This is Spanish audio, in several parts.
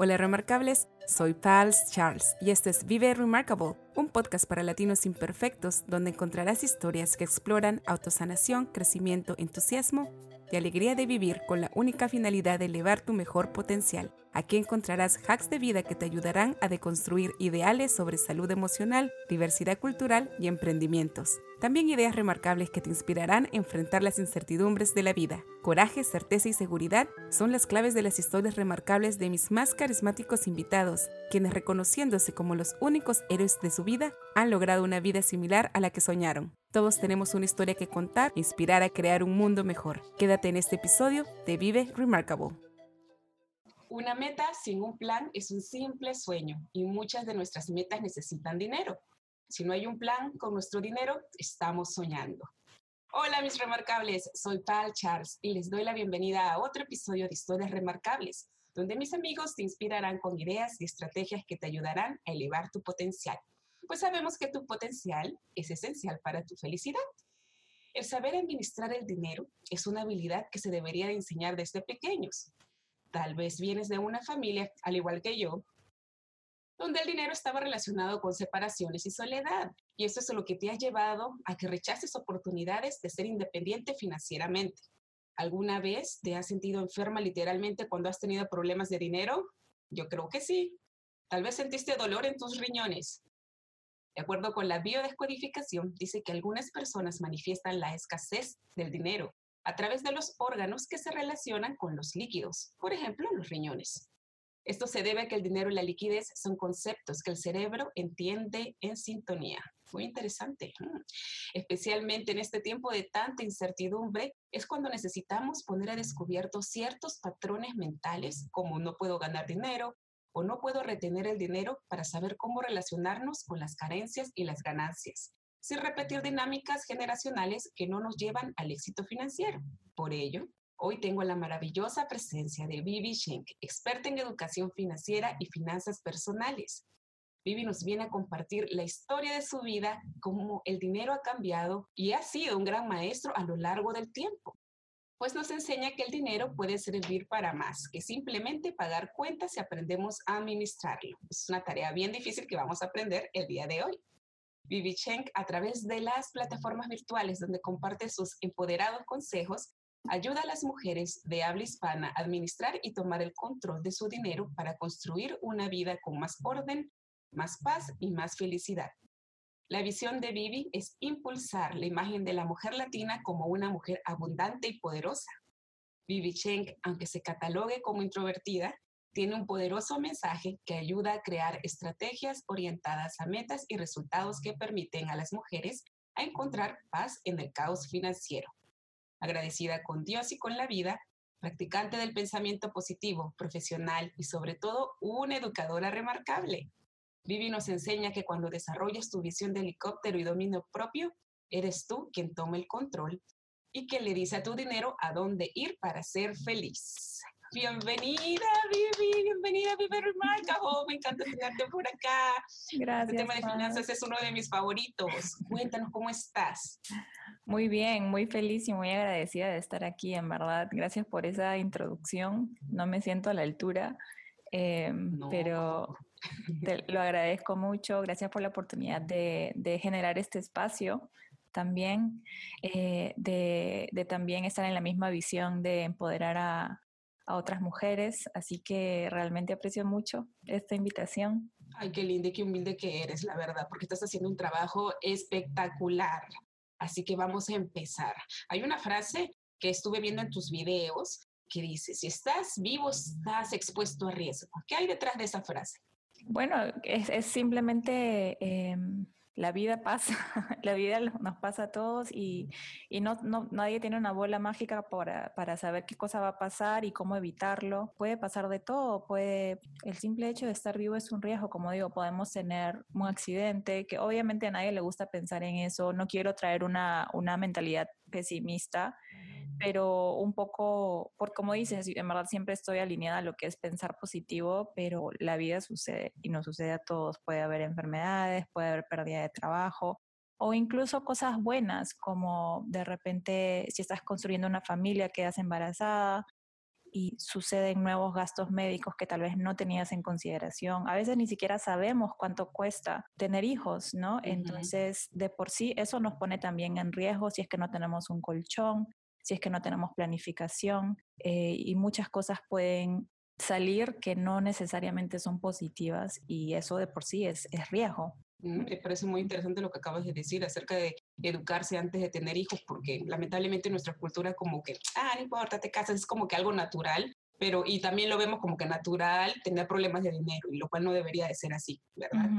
Hola remarcables, soy Pals Charles y este es Vive Remarkable, un podcast para latinos imperfectos donde encontrarás historias que exploran autosanación, crecimiento, entusiasmo y alegría de vivir con la única finalidad de elevar tu mejor potencial. Aquí encontrarás hacks de vida que te ayudarán a deconstruir ideales sobre salud emocional, diversidad cultural y emprendimientos. También ideas remarcables que te inspirarán a enfrentar las incertidumbres de la vida. Coraje, certeza y seguridad son las claves de las historias remarcables de mis más carismáticos invitados, quienes reconociéndose como los únicos héroes de su vida, han logrado una vida similar a la que soñaron. Todos tenemos una historia que contar, inspirar a crear un mundo mejor. Quédate en este episodio de Vive Remarkable. Una meta sin un plan es un simple sueño y muchas de nuestras metas necesitan dinero. Si no hay un plan con nuestro dinero, estamos soñando. Hola mis remarcables, soy Pal Charles y les doy la bienvenida a otro episodio de Historias Remarcables, donde mis amigos te inspirarán con ideas y estrategias que te ayudarán a elevar tu potencial. Pues sabemos que tu potencial es esencial para tu felicidad. El saber administrar el dinero es una habilidad que se debería de enseñar desde pequeños. Tal vez vienes de una familia, al igual que yo, donde el dinero estaba relacionado con separaciones y soledad. Y eso es lo que te ha llevado a que rechaces oportunidades de ser independiente financieramente. ¿Alguna vez te has sentido enferma literalmente cuando has tenido problemas de dinero? Yo creo que sí. Tal vez sentiste dolor en tus riñones. De acuerdo con la biodescodificación, dice que algunas personas manifiestan la escasez del dinero a través de los órganos que se relacionan con los líquidos, por ejemplo, los riñones. Esto se debe a que el dinero y la liquidez son conceptos que el cerebro entiende en sintonía. Muy interesante. Mm. Especialmente en este tiempo de tanta incertidumbre, es cuando necesitamos poner a descubierto ciertos patrones mentales, como no puedo ganar dinero no puedo retener el dinero para saber cómo relacionarnos con las carencias y las ganancias, sin repetir dinámicas generacionales que no nos llevan al éxito financiero. Por ello, Hoy tengo la maravillosa presencia de Vivi Schenk, experta en educación financiera y finanzas personales. Vivi nos viene a compartir la historia de su vida, cómo el dinero ha cambiado y ha sido un gran maestro a lo largo del tiempo. Pues nos enseña que el dinero puede servir para más que simplemente pagar cuentas si aprendemos a administrarlo. Es una tarea bien difícil que vamos a aprender el día de hoy. Vivi Schenk, a través de las plataformas virtuales donde comparte sus empoderados consejos, ayuda a las mujeres de habla hispana a administrar y tomar el control de su dinero para construir una vida con más orden, más paz y más felicidad. La visión de Vivi es impulsar la imagen de la mujer latina como una mujer abundante y poderosa. Vivi Cheng, aunque se catalogue como introvertida, tiene un poderoso mensaje que ayuda a crear estrategias orientadas a metas y resultados que permiten a las mujeres a encontrar paz en el caos financiero agradecida con Dios y con la vida, practicante del pensamiento positivo, profesional y sobre todo una educadora remarcable. Vivi nos enseña que cuando desarrollas tu visión de helicóptero y dominio propio, eres tú quien toma el control y que le dice a tu dinero a dónde ir para ser feliz. Bienvenida, Vivi, bienvenida, Vivi Remarkable. Me encanta tenerte por acá. Gracias. El tema de finanzas es uno de mis favoritos. Cuéntanos cómo estás. Muy bien, muy feliz y muy agradecida de estar aquí, en verdad. Gracias por esa introducción. No me siento a la altura, em, pero te lo agradezco mucho. Gracias por la oportunidad de, de generar este espacio también, eh, de, de, también estar en la misma visión de empoderar a, a otras mujeres. Así que realmente aprecio mucho esta invitación. Ay, qué linda y qué humilde que eres, la verdad, porque estás haciendo un trabajo espectacular. Así que vamos a empezar. Hay una frase que estuve viendo en tus videos que dice, si estás vivo, estás expuesto a riesgo. ¿Qué hay detrás de esa frase? Bueno, es, simplemente em, la vida pasa, la vida nos pasa a todos y, y no, no, nadie tiene una bola mágica para, para, saber qué cosa va a pasar y cómo evitarlo. Puede pasar de todo, puede, el simple hecho de estar vivo es un riesgo, como digo, podemos tener un accidente, que obviamente a nadie le gusta pensar en eso, no quiero traer una, una mentalidad pesimista, pero un poco, por como dices, en verdad siempre estoy alineada a lo que es pensar positivo, pero la vida sucede y nos sucede a todos. Puede haber enfermedades, puede haber pérdida de trabajo o incluso cosas buenas, como de repente si estás construyendo una familia, quedas embarazada y suceden nuevos gastos médicos que tal vez no tenías en consideración. A veces ni siquiera sabemos cuánto cuesta tener hijos, ¿no? Entonces, de por sí, eso nos pone también en riesgo si es que no tenemos un colchón, si es que no tenemos planificación eh, y muchas cosas pueden salir que no necesariamente son positivas y eso de por sí es, es riesgo. Mm, me parece muy interesante lo que acabas de decir acerca de educarse antes de tener hijos, porque lamentablemente nuestra cultura como que, ah, no importa, te casas, es como que algo natural, pero y también lo vemos como que natural tener problemas de dinero, y lo cual no debería de ser así, ¿verdad?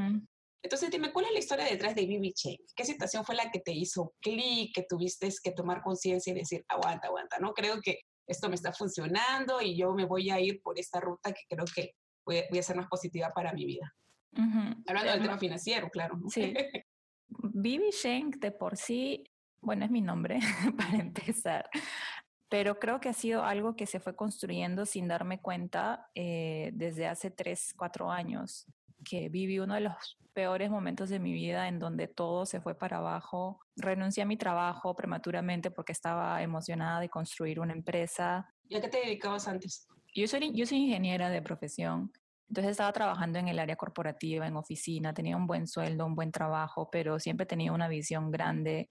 Entonces, dime, ¿cuál es la historia detrás de Bibi Chain? ¿Qué situación fue la que te hizo clic, que tuviste que tomar conciencia y decir, aguanta, aguanta, ¿no? Creo que esto me está funcionando y yo me voy a ir por esta ruta que creo que voy, a ser más positiva para mi vida. Hablando del tema financiero, claro. Sí. Bibi Shank de por sí, bueno, es mi nombre para empezar, pero creo que ha sido algo que se fue construyendo sin darme cuenta eh, desde hace tres, cuatro años que viví uno de los peores momentos de mi vida en donde todo se fue para abajo. Renuncié a mi trabajo prematuramente porque estaba emocionada de construir una empresa. ¿Y a qué te dedicabas antes? Yo soy, yo soy ingeniera de profesión. Entonces estaba trabajando en el área corporativa, en oficina, tenía un buen sueldo, un buen trabajo, pero siempre tenía una visión grande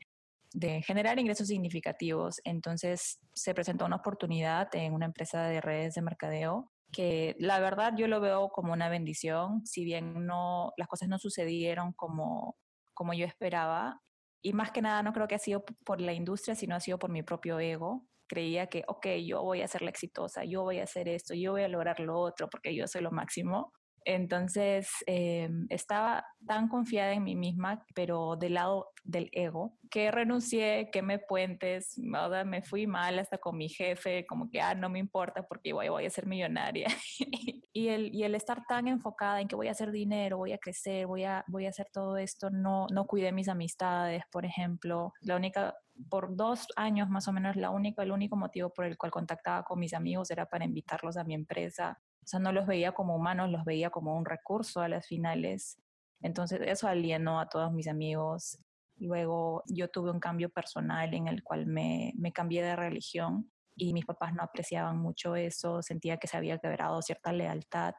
de generar ingresos significativos. Entonces se presentó una oportunidad en una empresa de redes de mercadeo que la verdad yo lo veo como una bendición, si bien no, las cosas no sucedieron como, como yo esperaba. Y más que nada no creo que ha sido por la industria, sino ha sido por mi propio ego. Creía que, ok, yo voy a ser la exitosa, yo voy a hacer esto, yo voy a lograr lo otro, porque yo soy lo máximo. Entonces, eh, estaba tan confiada en mí misma, pero del lado del ego, que renuncié, que me puentes, me fui mal hasta con mi jefe, como que, ah, no me importa porque voy, voy a ser millonaria. y, el, estar tan enfocada en que voy a hacer dinero, voy a crecer, voy a, voy hacer todo esto, no, no cuidé mis amistades, por ejemplo. La única, por dos años más o menos, la única, el único motivo por el cual contactaba con mis amigos era para invitarlos a mi empresa o sea, no los veía como humanos, los veía como un recurso a las finales. Entonces eso alienó a todos mis amigos. Luego yo tuve un cambio personal en el cual me, cambié de religión y mis papás no apreciaban mucho eso, sentía que se había quebrado cierta lealtad.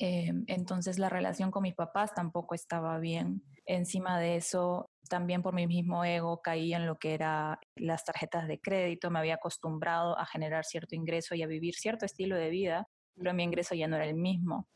Eh, entonces la relación con mis papás tampoco estaba bien. Encima de eso, también por mi mismo ego caí en lo que era las tarjetas de crédito, me había acostumbrado a generar cierto ingreso y a vivir cierto estilo de vida pero mi ingreso ya no era el mismo.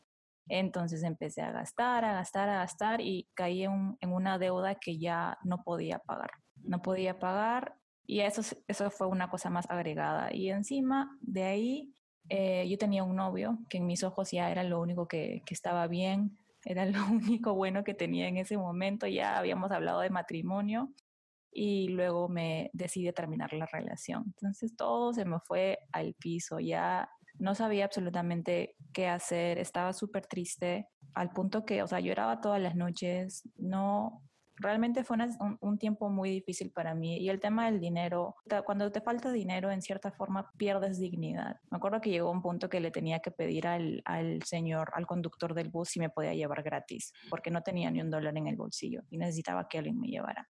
Entonces empecé a gastar, a gastar, a gastar y caí en, una deuda que ya no podía pagar. No podía pagar y eso, eso fue una cosa más agregada. Y encima de ahí eh, yo tenía un novio que en mis ojos ya era lo único que, que estaba bien, era lo único bueno que tenía en ese momento. Ya habíamos hablado de matrimonio y luego me decidí terminar la relación. Entonces todo se me fue al piso, ya no sabía absolutamente qué hacer, estaba súper al punto que, o sea, lloraba todas las noches, no, realmente fue un, tiempo muy difícil para mí. Y el tema del dinero, cuando te falta dinero, en cierta forma pierdes dignidad. Me acuerdo que llegó un punto que le tenía que pedir al, al, señor, al conductor del bus, si me podía llevar gratis, porque no tenía ni un dólar en el bolsillo y necesitaba que alguien me llevara.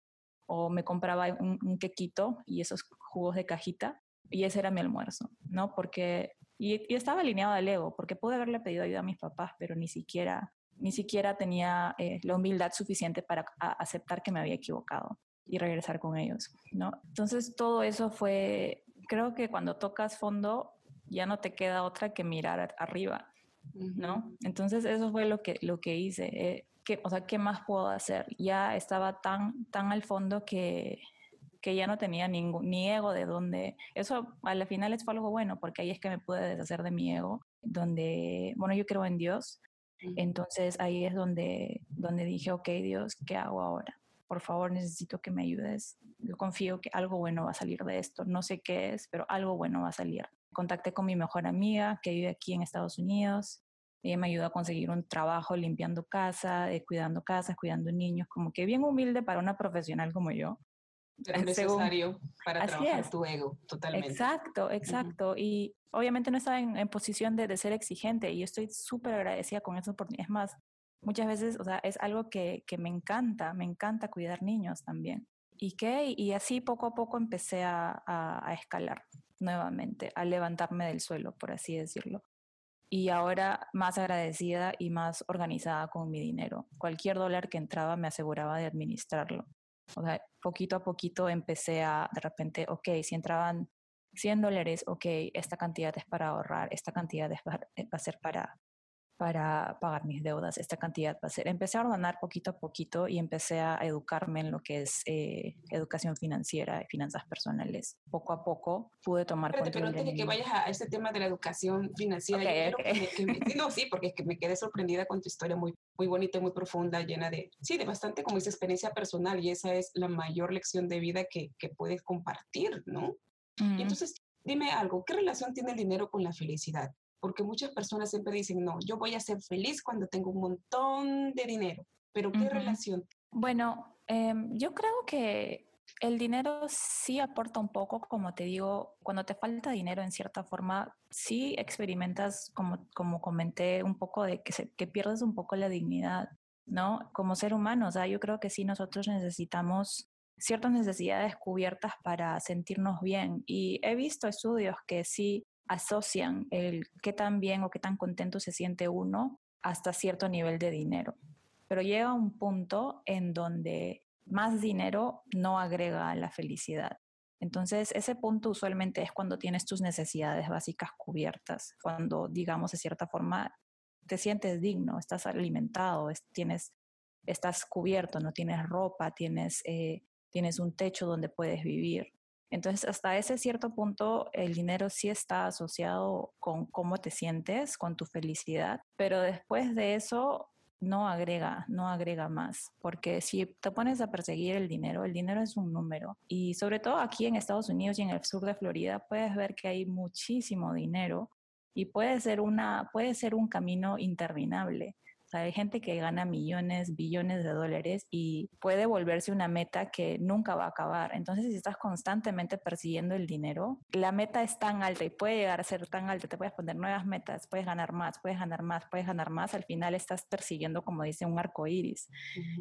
O me compraba un, un quequito y esos jugos de cajita y ese era mi almuerzo, ¿no? Porque y, estaba alineado al ego, porque pude haberle pedido ayuda a mis papás, pero ni siquiera, ni siquiera tenía eh, la humildad suficiente para aceptar que me había equivocado y regresar con ellos, ¿no? Entonces todo eso fue, creo que cuando tocas fondo ya no te queda otra que mirar arriba, ¿no? Entonces eso fue lo que, lo que hice. Eh, que, o sea, ¿qué más puedo hacer? Ya estaba tan, tan al fondo que, que ya no tenía ningún, ni ego de donde, eso a la final fue algo bueno, porque ahí es que me pude deshacer de mi ego, donde, bueno, yo creo en Dios, entonces ahí es donde, donde dije, ok Dios, ¿qué hago ahora? por favor, necesito que me ayudes. Yo confío que algo bueno va a salir de esto. No sé qué es, pero algo bueno va a salir. Contacté con mi mejor amiga que vive aquí en Estados Unidos. Ella me ayudó a conseguir un trabajo limpiando casa, eh, cuidando casas, cuidando niños, como que bien humilde para una profesional como yo. Es necesario para trabajar tu ego, totalmente. Exacto, exacto. Y obviamente no estaba en, posición de, de, ser exigente y estoy súper agradecida con eso. Es más, muchas veces, o sea, es algo que, que me encanta, me encanta cuidar niños también. ¿Y qué? Y así poco a poco empecé a, a, escalar nuevamente, a levantarme del suelo, por así decirlo. Y ahora más agradecida y más organizada con mi dinero. Cualquier dólar que entraba me aseguraba de administrarlo. O sea, poquito a poquito empecé a, de repente, ok, si entraban 100 dólares, ok, esta cantidad es para ahorrar, esta cantidad es, va a ser para para pagar mis deudas, esta cantidad va a ser. Empecé a ordenar poquito a poquito y empecé a educarme en lo que es eh, educación financiera y finanzas personales. Poco a poco pude tomar Espérate, Pero antes de que vayas a este tema de la educación financiera, no, sí, porque es que me quedé sorprendida con tu historia muy, muy bonita muy profunda, llena de, sí, de bastante como esa experiencia personal y esa es la mayor lección de vida que, que puedes compartir, ¿no? Y entonces, dime algo, ¿qué relación tiene el dinero con la felicidad? Porque muchas personas siempre dicen, no, yo voy a ser feliz cuando tengo un montón de dinero, pero ¿qué relación? Bueno, em, yo creo que el dinero sí aporta un poco, como te digo, cuando te falta dinero en cierta forma, sí experimentas, como, como comenté, un poco de que, se, que pierdes un poco la dignidad, ¿no? Como ser humano, o sea, yo creo que sí nosotros necesitamos ciertas necesidades cubiertas para sentirnos bien. Y he visto estudios que sí asocian el qué tan bien o qué tan contento se siente uno hasta cierto nivel de dinero. Pero llega un punto en donde más dinero no agrega a la felicidad. Entonces, ese punto usualmente es cuando tienes tus necesidades básicas cubiertas, cuando, digamos, de cierta forma, te sientes digno, estás alimentado, tienes, estás cubierto, no tienes ropa, tienes, eh, tienes un techo donde puedes vivir. Entonces, hasta ese cierto punto, el dinero sí está asociado con cómo te sientes, con tu felicidad, pero después de eso no agrega, no agrega más, porque si te pones a perseguir el dinero, el dinero es un número y sobre todo aquí en Estados Unidos y en el sur de Florida puedes ver que hay muchísimo dinero y puede ser una puede ser un camino interminable hay gente que gana millones, billones de dólares y puede volverse una meta que nunca va a acabar. Entonces, si estás constantemente persiguiendo el dinero, la meta es tan alta y puede llegar a ser tan alta, te puedes poner nuevas metas, puedes ganar más, puedes ganar más, puedes ganar más, al final estás persiguiendo, como dice, un arco iris.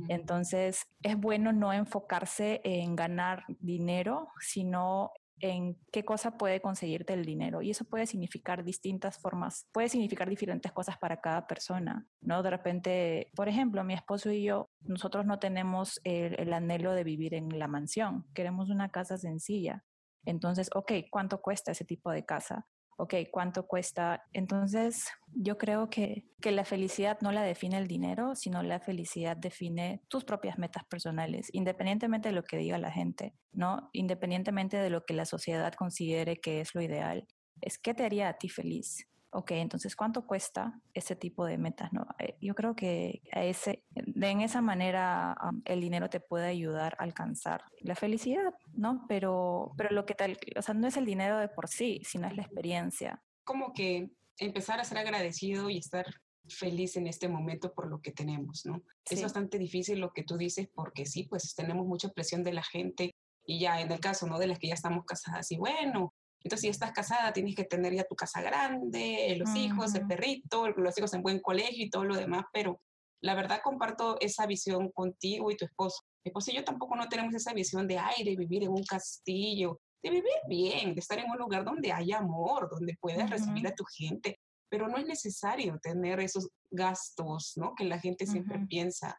Entonces, es bueno no enfocarse en ganar dinero, sino en qué cosa puede conseguirte el dinero. Y eso puede significar distintas formas, puede significar diferentes cosas para cada persona, ¿no? De repente, por ejemplo, mi esposo y yo, nosotros no tenemos el, el anhelo de vivir en la mansión, queremos una casa sencilla. Entonces, ok, ¿cuánto cuesta ese tipo de casa? Ok, ¿cuánto cuesta? Entonces, yo creo que, que, la felicidad no la define el dinero, sino la felicidad define tus propias metas personales, independientemente de lo que diga la gente, ¿no? Independientemente de lo que la sociedad considere que es lo ideal. Es qué te haría a ti feliz ok, entonces, ¿cuánto cuesta ese tipo de metas? No? Eh, yo creo que ese, de en esa manera el dinero te puede ayudar a alcanzar la felicidad, ¿no? Pero, pero lo que tal, o sea, no es el dinero de por sí, sino es la experiencia. Como que empezar a ser agradecido y estar feliz en este momento por lo que tenemos, ¿no? Es bastante difícil lo que tú dices porque sí, pues tenemos mucha presión de la gente y ya en el caso, ¿no? De las que ya estamos casadas y bueno, entonces, si estás casada, tienes que tener ya tu casa grande, los hijos, el perrito, los hijos en buen colegio y todo lo demás, pero la verdad comparto esa visión contigo y tu esposo. Mi esposo y yo tampoco no tenemos esa visión de aire, vivir en un castillo, de vivir bien, de estar en un lugar donde haya amor, donde puedas recibir a tu gente, pero no es necesario tener esos gastos, ¿no? Que la gente siempre piensa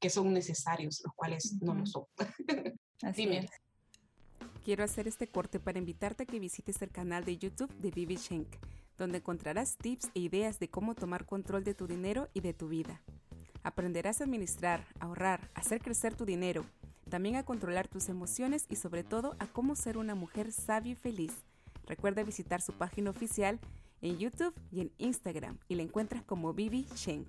que son necesarios, los cuales no lo son. Así Dime. Quiero hacer este corte para invitarte a que visites el canal de YouTube de Vivi Shank, donde encontrarás tips e ideas de cómo tomar control de tu dinero y de tu vida. Aprenderás a administrar, ahorrar, hacer crecer tu dinero, también a controlar tus emociones y sobre todo a cómo ser una mujer sabia y feliz. Recuerda visitar su página oficial en YouTube y en Instagram y la encuentras como Vivi Shank.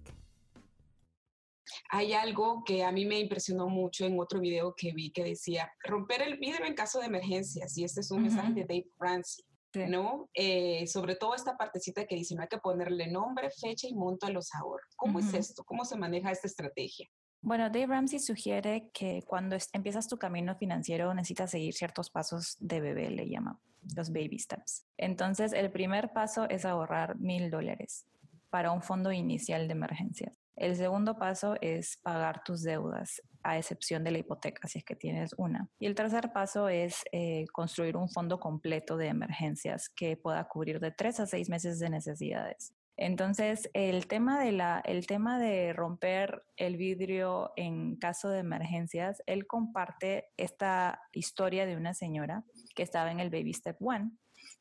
Hay algo que a mí me impresionó mucho en otro video que vi que decía, romper el vidrio en caso de emergencias, y este es un mensaje de Dave Ramsey. ¿no? Eh, sobre todo esta partecita que dice, no hay que ponerle nombre, fecha y monto a los ahorros. ¿Cómo es esto? ¿Cómo se maneja esta estrategia? Bueno, Dave Ramsey sugiere que cuando empiezas tu camino financiero necesitas seguir ciertos pasos de bebé, le llama, los baby steps. Entonces, el primer paso es ahorrar mil dólares para un fondo inicial de emergencias. El segundo paso es pagar tus deudas, a excepción de la hipoteca, si es que tienes una. Y el tercer paso es eh, construir un fondo completo de emergencias que pueda cubrir de tres a seis meses de necesidades. Entonces, el tema de la, el tema de romper el vidrio en caso de emergencias, él comparte esta historia de una señora que estaba en el Baby Step One,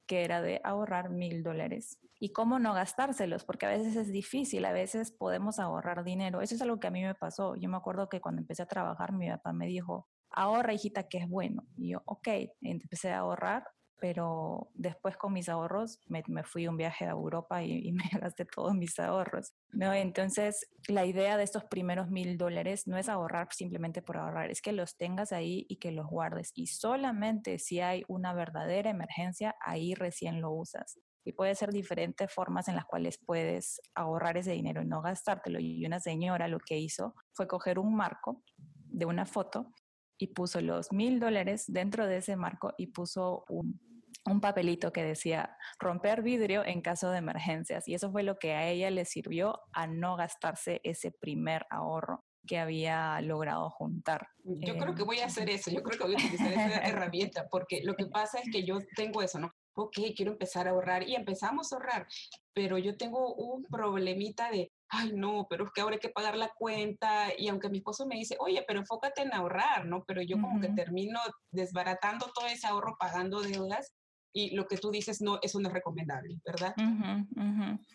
que era de ahorrar mil dólares y cómo no gastárselos, porque a veces es difícil, a veces podemos ahorrar dinero. Eso es algo que a mí me pasó. Yo me acuerdo que cuando empecé a trabajar, mi papá me dijo, ahorra, hijita, que es bueno. Y yo, ok, empecé a ahorrar, pero después con mis ahorros me, fui un viaje a Europa y, me gasté todos mis ahorros. ¿no? Entonces, la idea de estos primeros mil dólares no es ahorrar simplemente por ahorrar, es que los tengas ahí y que los guardes. Y solamente si hay una verdadera emergencia, ahí recién lo usas y puede ser diferentes formas en las cuales puedes ahorrar ese dinero y no gastártelo. Y una señora lo que hizo fue coger un marco de una foto y puso los mil dólares dentro de ese marco y puso un, un papelito que decía romper vidrio en caso de emergencias. Y eso fue lo que a ella le sirvió a no gastarse ese primer ahorro que había logrado juntar. Yo creo que voy a hacer eso, yo creo que voy a utilizar esa herramienta, porque lo que pasa es que yo tengo eso, ¿no? ok, quiero empezar a ahorrar y empezamos a ahorrar, pero yo tengo un problemita de, ay no, pero es que ahora hay que pagar la cuenta y aunque mi esposo me dice, oye, pero enfócate en ahorrar, ¿no? Pero yo como que termino desbaratando todo ese ahorro pagando deudas y lo que tú dices, no, eso no es recomendable, ¿verdad?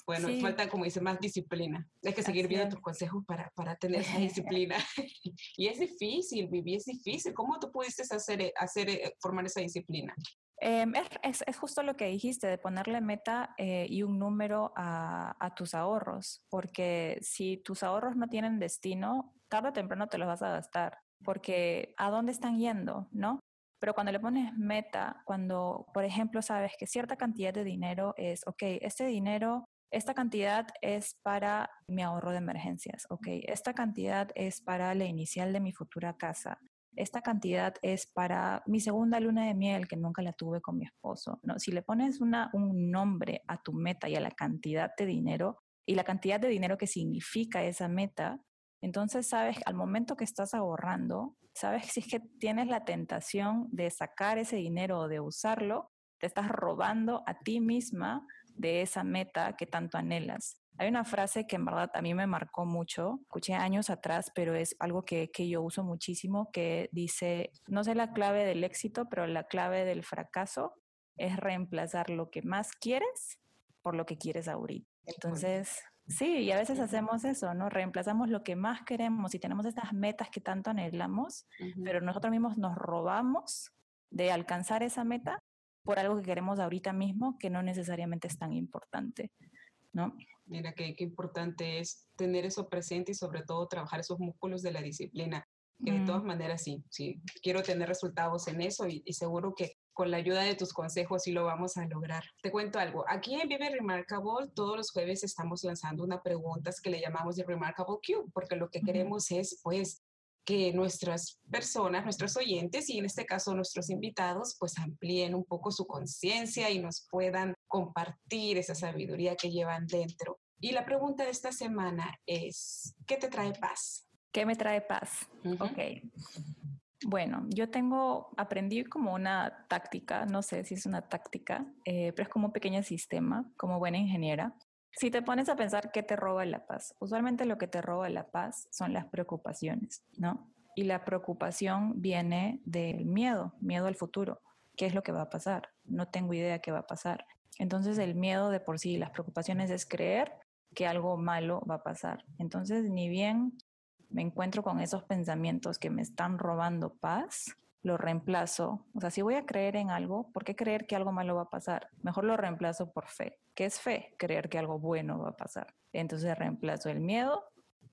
Bueno, falta, como dice, más disciplina. Hay que seguir viendo tus consejos para, para tener esa disciplina. y es difícil, Vivi, es difícil. ¿Cómo tú pudiste hacer, hacer, eh, formar esa disciplina? Em, es, justo lo que dijiste, de ponerle meta eh, y un número a, a, tus ahorros, porque si tus ahorros no tienen destino, tarde o temprano te los vas a gastar, porque ¿a dónde están yendo? ¿No? Pero cuando le pones meta, cuando, por ejemplo, sabes que cierta cantidad de dinero es, ok, este dinero, esta cantidad es para mi ahorro de emergencias, ok, esta cantidad es para la inicial de mi futura casa, esta cantidad es para mi segunda luna de miel que nunca la tuve con mi esposo. ¿no? Si le pones un nombre a tu meta y a la cantidad de dinero y la cantidad de dinero que significa esa meta, entonces sabes al momento que estás ahorrando, sabes si es que tienes la tentación de sacar ese dinero o de usarlo, te estás robando a ti misma de esa meta que tanto anhelas. Hay una frase que en verdad a mí me marcó mucho, escuché años atrás, pero es algo que, que, yo uso muchísimo, que dice, no sé la clave del éxito, pero la clave del fracaso es reemplazar lo que más quieres por lo que quieres ahorita. Entonces, sí, y a veces hacemos eso, ¿no? Reemplazamos lo que más queremos y tenemos estas metas que tanto anhelamos, pero nosotros mismos nos robamos de alcanzar esa meta por algo que queremos ahorita mismo que no necesariamente es tan importante, ¿no? Mira, qué, importante es tener eso presente y sobre todo trabajar esos músculos de la disciplina. Que de todas maneras, sí, sí, quiero tener resultados en eso y, seguro que con la ayuda de tus consejos sí lo vamos a lograr. Te cuento algo. Aquí en Vive Remarkable, todos los jueves estamos lanzando una pregunta que le llamamos de Remarkable Q, porque lo que queremos es, pues, que nuestras personas, nuestros oyentes y en este caso nuestros invitados, pues amplíen un poco su conciencia y nos puedan compartir esa sabiduría que llevan dentro. Y la pregunta de esta semana es, ¿qué te trae paz? ¿Qué me trae paz? Ok. Bueno, yo tengo, aprendí como una táctica, no sé si es una táctica, eh, pero es como un pequeño sistema, como buena ingeniera, si te pones a pensar qué te roba la paz, usualmente lo que te roba la paz son las preocupaciones, ¿no? Y la preocupación viene del miedo, miedo al futuro. ¿Qué es lo que va a pasar? No tengo idea qué va a pasar. Entonces el miedo de por sí, las preocupaciones es creer que algo malo va a pasar. Entonces ni bien me encuentro con esos pensamientos que me están robando paz, lo reemplazo. O sea, si voy a creer en algo, ¿por qué creer que algo malo va a pasar? Mejor lo reemplazo por fe. ¿Qué es fe? Creer que algo bueno va a pasar. Entonces reemplazo el miedo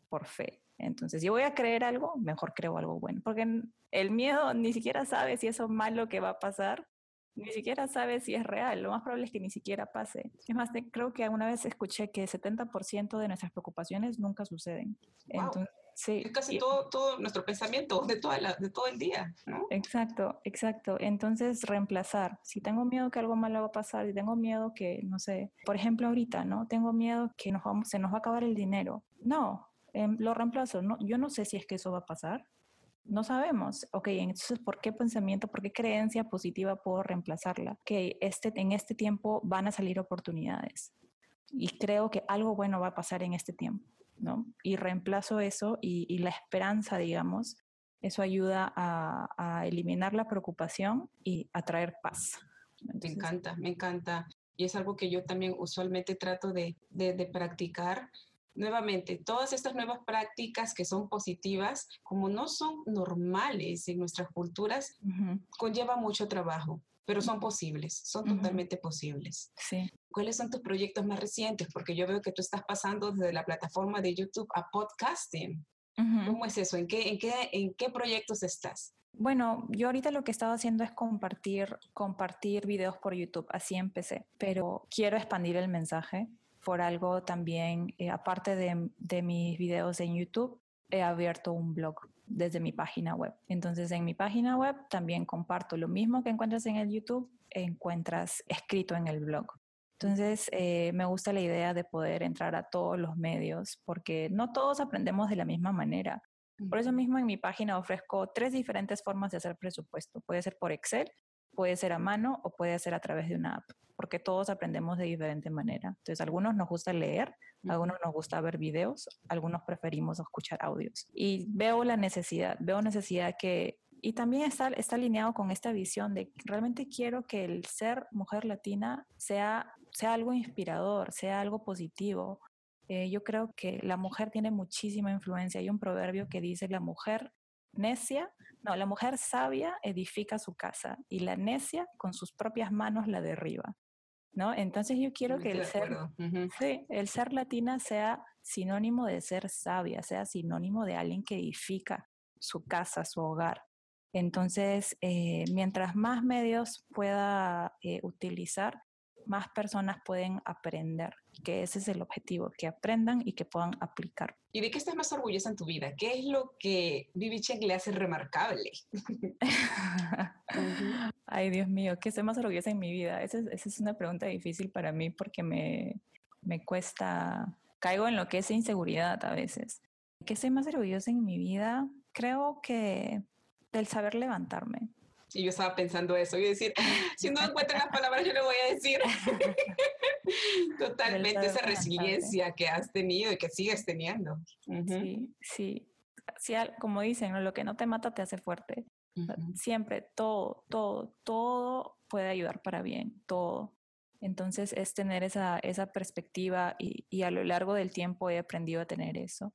por fe. Entonces, si voy a creer algo, mejor creo algo bueno, porque el miedo ni siquiera sabe si eso malo que va a pasar, ni siquiera sabe si es real. Lo más probable es que ni siquiera pase. Es más, creo que alguna vez escuché que 70% de nuestras preocupaciones nunca suceden. Entonces, Sí. Es casi todo, todo nuestro pensamiento de, toda la, de todo el día, ¿no? Exacto, exacto. Entonces, reemplazar. Si tengo miedo que algo malo va a pasar, si tengo miedo que, no sé, por ejemplo, ahorita, ¿no? Tengo miedo que nos vamos, se nos va a acabar el dinero. No, em, lo reemplazo. No, yo no sé si es que eso va a pasar. No sabemos. Ok, entonces, ¿por qué pensamiento, por qué creencia positiva puedo reemplazarla? Que este, en este tiempo van a salir oportunidades. Y creo que algo bueno va a pasar en este tiempo. ¿No? Y reemplazo eso y, la esperanza, digamos, eso ayuda a, eliminar la preocupación y a traer paz. me encanta, me encanta. Y es algo que yo también usualmente trato de, practicar. Nuevamente, todas estas nuevas prácticas que son positivas, como no son normales en nuestras culturas, conlleva mucho trabajo pero son posibles, son totalmente posibles. Sí. ¿Cuáles son tus proyectos más recientes? Porque yo veo que tú estás pasando desde la plataforma de YouTube a podcasting. ¿Cómo es eso? ¿En qué, en, qué, ¿En qué proyectos estás? Bueno, yo ahorita lo que estaba haciendo es compartir, compartir videos por YouTube, así empecé, pero quiero expandir el mensaje por algo también, eh, aparte de, de mis videos en YouTube, he abierto un blog desde mi página web. Entonces, en mi página web también comparto lo mismo que encuentras en el YouTube, encuentras escrito en el blog. Entonces, eh, me gusta la idea de poder entrar a todos los medios, porque no todos aprendemos de la misma manera. Por eso mismo en mi página ofrezco tres diferentes formas de hacer presupuesto. Puede ser por Excel, puede ser a mano o puede ser a través de una app, porque todos aprendemos de diferente manera. Entonces, algunos nos gusta leer, algunos nos gusta ver videos, algunos preferimos escuchar audios. Y veo la necesidad, veo necesidad que... Y también está, está alineado con esta visión de realmente quiero que el ser mujer latina sea, sea algo inspirador, sea algo positivo. Eh, yo creo que la mujer tiene muchísima influencia. Hay un proverbio que dice, la mujer necia, no, la mujer sabia edifica su casa y la necia con sus propias manos la derriba. ¿no? Entonces yo quiero que el ser, el ser latina sea sinónimo de ser sabia, sea sinónimo de alguien que edifica su casa, su hogar. Entonces, eh, mientras más medios pueda eh, utilizar, más personas pueden aprender, que ese es el objetivo, que aprendan y que puedan aplicar. ¿Y de qué estás más orgullosa en tu vida? ¿Qué es lo que Vivi Cheng le hace remarcable? Ay, Dios mío, ¿qué estoy más orgullosa en mi vida? Esa es, una pregunta difícil para mí porque me, me cuesta, caigo en lo que es inseguridad a veces. ¿Qué estoy más orgullosa en mi vida? Creo que del saber levantarme. Y yo estaba pensando eso, y decir, si no encuentro las palabras, yo le voy a decir. Totalmente esa resiliencia que has tenido y que sigues teniendo. Sí, sí. sí. como dicen, lo que no te mata te hace fuerte. Siempre, todo, todo, todo puede ayudar para bien, todo. Entonces es tener esa, esa perspectiva y, y a lo largo del tiempo he aprendido a tener eso.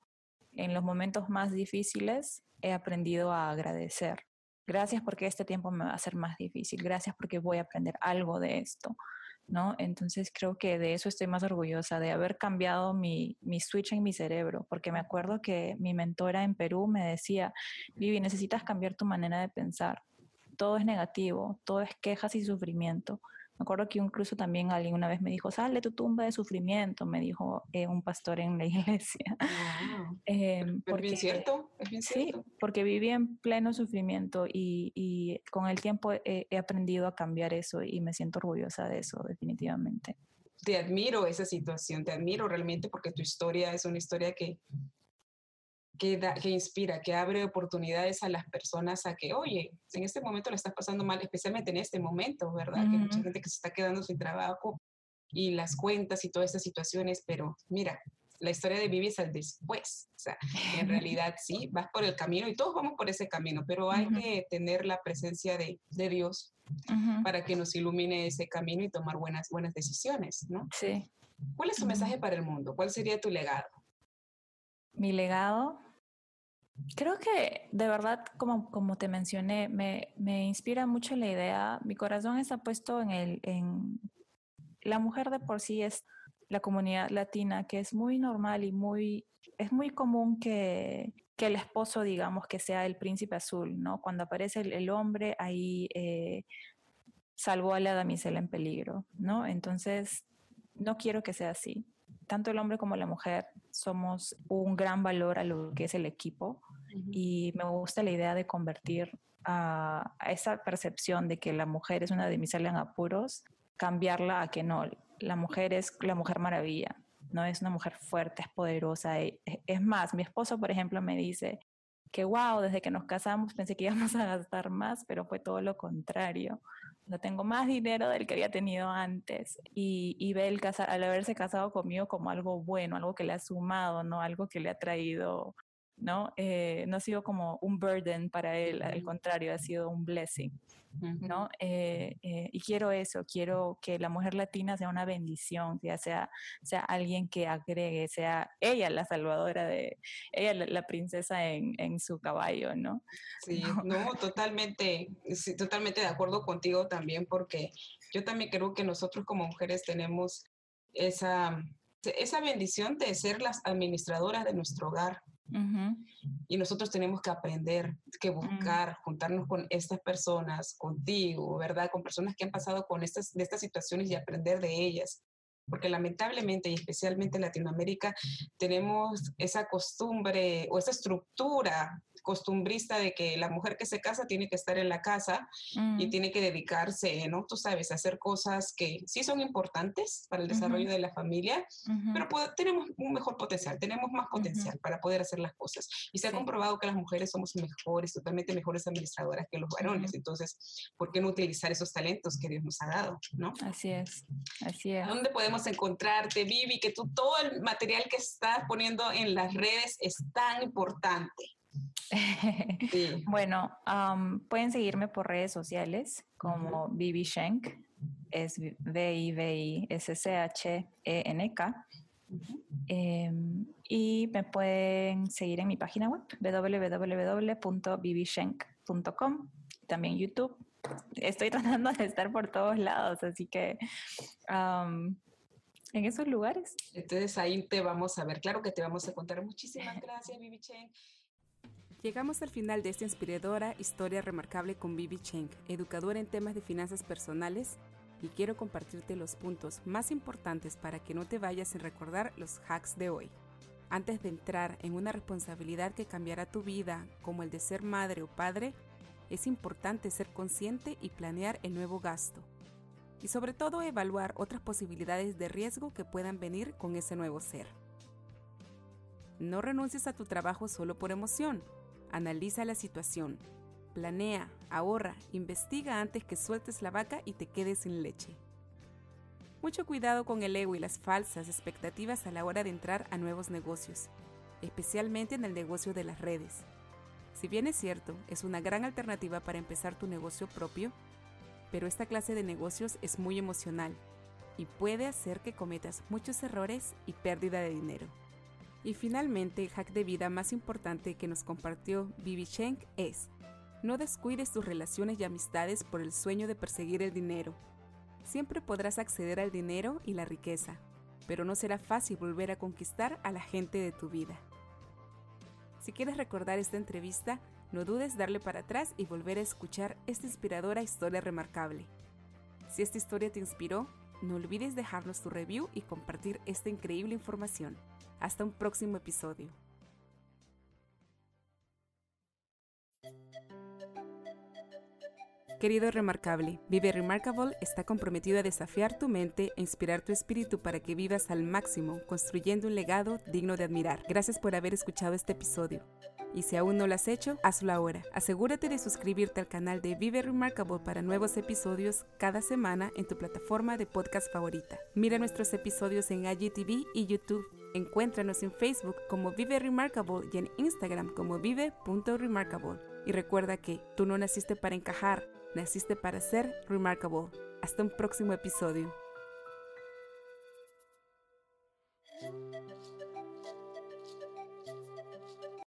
En los momentos más difíciles he aprendido a agradecer Gracias porque este tiempo me va a ser más difícil. Gracias porque voy a aprender algo de esto. ¿no? Entonces creo que de eso estoy más orgullosa, de haber cambiado mi, mi, switch en mi cerebro, porque me acuerdo que mi mentora en Perú me decía, Vivi, necesitas cambiar tu manera de pensar. Todo es negativo, todo es quejas y sufrimiento. Me acuerdo que incluso también alguien una vez me dijo, sal de tu tumba de sufrimiento, me dijo eh, un pastor en la iglesia. Em, ¿Es bien cierto? Sí, porque viví en pleno sufrimiento y, con el tiempo he, aprendido a cambiar eso y me siento orgullosa de eso, definitivamente te admiro esa situación, te admiro realmente porque tu historia es una historia que, que, inspira, que abre oportunidades a las personas a que, oye, en este momento lo estás pasando mal, especialmente en este momento, ¿verdad? Que hay mucha gente que se está quedando sin trabajo y las cuentas y todas estas situaciones, pero mira, la historia de Vivi es al después. O sea, en realidad sí, vas por el camino y todos vamos por ese camino, pero hay que tener la presencia de, de Dios para que nos ilumine ese camino y tomar buenas, buenas decisiones, ¿no? Sí. ¿Cuál es tu mensaje para el mundo? ¿Cuál sería tu legado? Mi legado, Creo que de verdad, como, como te mencioné, me, me, inspira mucho la idea, mi corazón está puesto en el, en la mujer de por sí es, la comunidad latina, que es muy normal y muy, es muy común que, que el esposo, digamos, que sea el príncipe azul, ¿no? Cuando aparece el, hombre, ahí eh, salvó a la damisela en peligro, ¿no? Entonces, no quiero que sea así. Tanto el hombre como la mujer somos un gran valor a lo que es el equipo y me gusta la idea de convertir a, esa percepción de que la mujer es una damisela en apuros, cambiarla a que no, la mujer es la mujer maravilla, no es una mujer fuerte, es poderosa. E, e, es más, mi esposo, por ejemplo, me dice que, wow, desde que nos casamos pensé que íbamos a gastar más, pero fue todo lo contrario. No tengo más dinero del que había tenido antes. Y, y ve el al haberse casado conmigo como algo bueno, algo que le ha sumado, no algo que le ha traído ¿no? Eh, no ha sido como un burden para él, al contrario, ha sido un blessing, ¿no? Eh, eh, y quiero eso, quiero que la mujer latina sea una bendición, que sea, sea alguien que agregue, sea ella la salvadora de, ella la, princesa en, en, su caballo, ¿no? Sí, no, totalmente, sí, totalmente de acuerdo contigo también, porque yo también creo que nosotros como mujeres tenemos esa, esa bendición de ser las administradoras de nuestro hogar, y nosotros tenemos que aprender, que mm. buscar, juntarnos con estas personas, contigo, ¿verdad? Con personas que han pasado con estas, de estas situaciones y aprender de ellas. Porque lamentablemente, y especialmente en Latinoamérica, tenemos esa costumbre o esa estructura costumbrista de que la mujer que se casa tiene que estar en la casa y mm. tiene que dedicarse, ¿no? Tú sabes, a hacer cosas que sí son importantes para el desarrollo de la familia, pero tenemos un mejor potencial, tenemos más potencial para poder hacer las cosas. Y se ha comprobado que las mujeres somos mejores, totalmente mejores administradoras que los varones. Entonces, ¿por qué no utilizar esos talentos que Dios nos ha dado, ¿no? Así es, así es. ¿Dónde podemos encontrarte, Vivi? Que tú todo el material que estás poniendo en las redes es tan importante. bueno, pueden seguirme por redes sociales como Vivi Schenk, es V-I-V-I-S-C-H-E-N-K. Em, y me pueden seguir en mi página web www.vivishenk.com, también YouTube. Estoy tratando de estar por todos lados, así que en esos lugares. Entonces ahí te vamos a ver. Claro que te vamos a contar. Muchísimas gracias, Vivi. Llegamos al final de esta inspiradora historia remarcable con Bibi Cheng, educadora en temas de finanzas personales, y quiero compartirte los puntos más importantes para que no te vayas sin recordar los hacks de hoy. Antes de entrar en una responsabilidad que cambiará tu vida, como el de ser madre o padre, es importante ser consciente y planear el nuevo gasto. Y sobre todo evaluar otras posibilidades de riesgo que puedan venir con ese nuevo ser. No renuncies a tu trabajo solo por emoción Analiza la situación. Planea, ahorra, investiga antes que sueltes la vaca y te quedes sin leche. Mucho cuidado con el ego y las falsas expectativas a la hora de entrar a nuevos negocios, especialmente en el negocio de las redes. Si bien es cierto, es una gran alternativa para empezar tu negocio propio, pero esta clase de negocios es muy emocional y puede hacer que cometas muchos errores y pérdida de dinero. Y finalmente, el hack de vida más importante que nos compartió Bibi Schenk es, no descuides tus relaciones y amistades por el sueño de perseguir el dinero. Siempre podrás acceder al dinero y la riqueza, pero no será fácil volver a conquistar a la gente de tu vida. Si quieres recordar esta entrevista, no dudes darle para atrás y volver a escuchar esta inspiradora historia remarcable. Si esta historia te inspiró, no olvides dejarnos tu review y compartir esta increíble información. Hasta un próximo episodio. Querido Remarkable, Vive Remarkable está comprometido a desafiar tu mente e inspirar tu espíritu para que vivas al máximo, construyendo un legado digno de admirar. Gracias por haber escuchado este episodio y si aún no lo has hecho, hazlo ahora. Asegúrate de suscribirte al canal de Vive Remarkable para nuevos episodios cada semana en tu plataforma de podcast favorita. Mira nuestros episodios en IGTV y YouTube. Encuéntranos en Facebook como Vive Remarkable y en Instagram como vive.remarkable. Y recuerda que tú no naciste para encajar, naciste para ser remarkable. Hasta un próximo episodio.